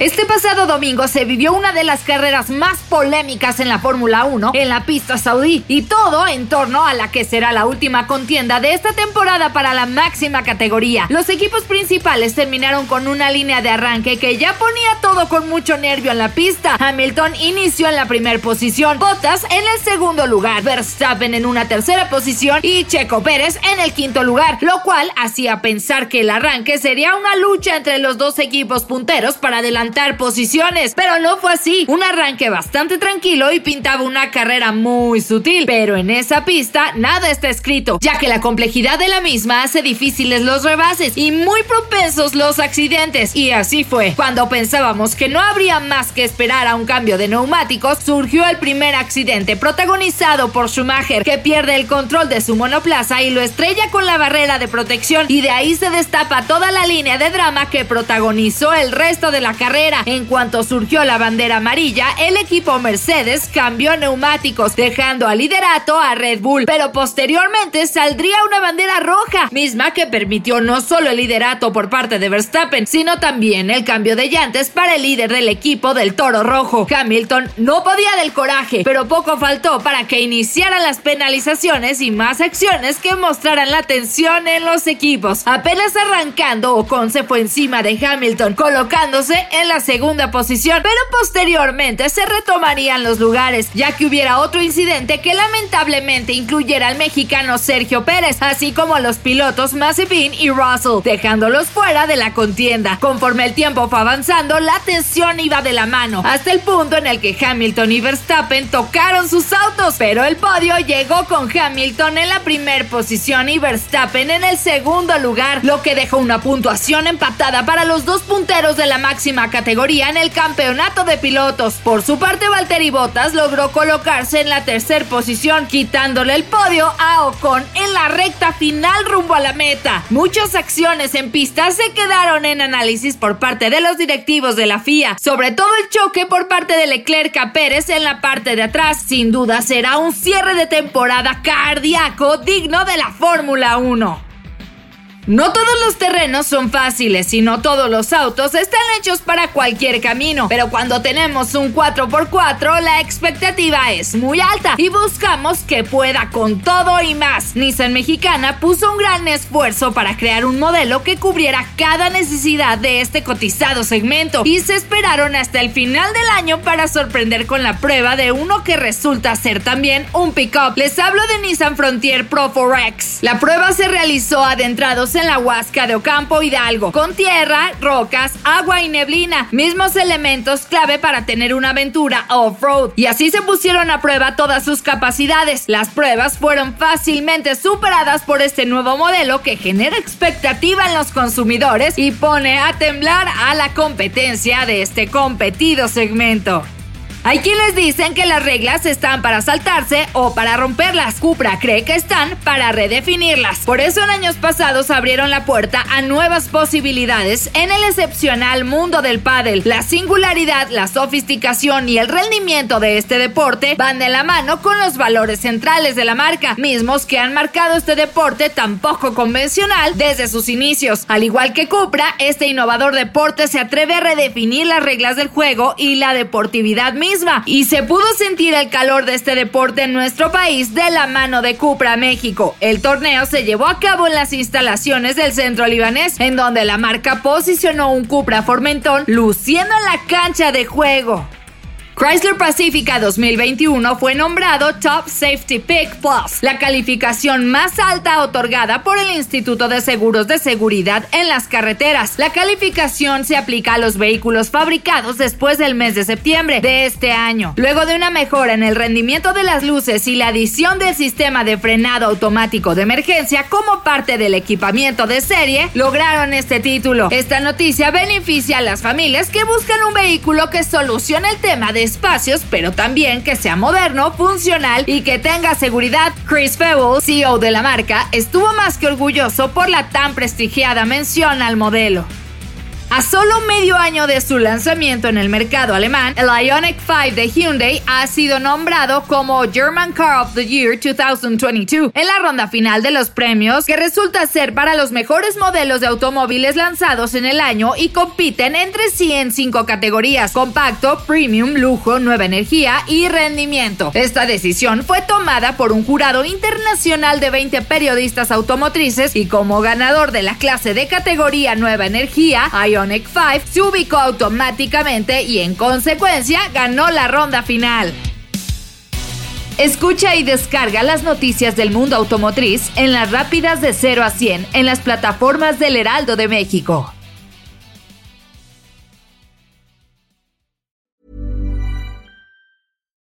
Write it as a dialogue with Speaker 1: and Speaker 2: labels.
Speaker 1: Este pasado domingo se vivió una de las carreras más polémicas en la Fórmula 1 en la pista saudí y todo en torno a la que será la última contienda de esta temporada para la máxima categoría. Los equipos principales terminaron con una línea de arranque que ya ponía todo con mucho nervio en la pista. Hamilton inició en la primera posición, Bottas en el segundo lugar, Verstappen en una tercera posición y Checo Pérez en el quinto lugar, lo cual hacía pensar que el arranque sería una lucha entre los dos equipos punteros para adelantar posiciones, pero no fue así. Un arranque bastante tranquilo y pintaba una carrera muy sutil, pero en esa pista nada está escrito, ya que la complejidad de la misma hace difíciles los rebases y muy propensos los accidentes. Y así fue. Cuando pensábamos que no habría más que esperar a un cambio de neumáticos, surgió el primer accidente protagonizado por Schumacher, que pierde el control de su monoplaza y lo estrella con la barrera de protección y de ahí se destapa toda la línea de drama que protagonizó el resto de la carrera en cuanto surgió la bandera amarilla, el equipo Mercedes cambió neumáticos, dejando al liderato a Red Bull, pero posteriormente saldría una bandera roja, misma que permitió no solo el liderato por parte de Verstappen, sino también el cambio de llantes para el líder del equipo del Toro Rojo. Hamilton no podía del coraje, pero poco faltó para que iniciaran las penalizaciones y más acciones que mostraran la tensión en los equipos. Apenas arrancando, Ocon se fue encima de Hamilton, colocándose en la segunda posición, pero posteriormente se retomarían los lugares, ya que hubiera otro incidente que lamentablemente incluyera al mexicano Sergio Pérez, así como a los pilotos Mazepin y Russell, dejándolos fuera de la contienda. Conforme el tiempo fue avanzando, la tensión iba de la mano, hasta el punto en el que Hamilton y Verstappen tocaron sus autos, pero el podio llegó con Hamilton en la primera posición y Verstappen en el segundo lugar, lo que dejó una puntuación empatada para los dos punteros de la máxima categoría en el campeonato de pilotos. Por su parte, Valtteri Bottas logró colocarse en la tercera posición, quitándole el podio a Ocon en la recta final rumbo a la meta. Muchas acciones en pista se quedaron en análisis por parte de los directivos de la FIA, sobre todo el choque por parte de Leclerc a Pérez en la parte de atrás. Sin duda será un cierre de temporada cardíaco digno de la Fórmula 1. No todos los terrenos son fáciles y no todos los autos están hechos para cualquier camino, pero cuando tenemos un 4x4 la expectativa es muy alta y buscamos que pueda con todo y más. Nissan Mexicana puso un gran esfuerzo para crear un modelo que cubriera cada necesidad de este cotizado segmento y se esperaron hasta el final del año para sorprender con la prueba de uno que resulta ser también un pickup. Les hablo de Nissan Frontier Pro 4X. La prueba se realizó adentrados en la Huasca de Ocampo Hidalgo, con tierra, rocas, agua y neblina, mismos elementos clave para tener una aventura off-road. Y así se pusieron a prueba todas sus capacidades. Las pruebas fueron fácilmente superadas por este nuevo modelo que genera expectativa en los consumidores y pone a temblar a la competencia de este competido segmento. Hay quienes dicen que las reglas están para saltarse o para romperlas. Cupra cree que están para redefinirlas. Por eso en años pasados abrieron la puerta a nuevas posibilidades en el excepcional mundo del pádel. La singularidad, la sofisticación y el rendimiento de este deporte van de la mano con los valores centrales de la marca, mismos que han marcado este deporte tan poco convencional desde sus inicios. Al igual que Cupra, este innovador deporte se atreve a redefinir las reglas del juego y la deportividad misma y se pudo sentir el calor de este deporte en nuestro país de la mano de Cupra México. El torneo se llevó a cabo en las instalaciones del centro libanés, en donde la marca posicionó un Cupra Formentón luciendo en la cancha de juego. Chrysler Pacifica 2021 fue nombrado Top Safety Pick Plus, la calificación más alta otorgada por el Instituto de Seguros de Seguridad en las carreteras. La calificación se aplica a los vehículos fabricados después del mes de septiembre de este año. Luego de una mejora en el rendimiento de las luces y la adición del sistema de frenado automático de emergencia como parte del equipamiento de serie, lograron este título. Esta noticia beneficia a las familias que buscan un vehículo que solucione el tema de espacios, pero también que sea moderno, funcional y que tenga seguridad. Chris Fewell, CEO de la marca, estuvo más que orgulloso por la tan prestigiada mención al modelo. A solo medio año de su lanzamiento en el mercado alemán, el Ioniq 5 de Hyundai ha sido nombrado como German Car of the Year 2022 en la ronda final de los premios, que resulta ser para los mejores modelos de automóviles lanzados en el año y compiten entre sí en cinco categorías: compacto, premium, lujo, nueva energía y rendimiento. Esta decisión fue tomada por un jurado internacional de 20 periodistas automotrices y como ganador de la clase de categoría nueva energía, Ioniq Ioniq 5 se ubicó automáticamente y en consecuencia ganó la ronda final. Escucha y descarga las noticias del mundo automotriz en las rápidas de 0 a 100 en las plataformas del Heraldo de México.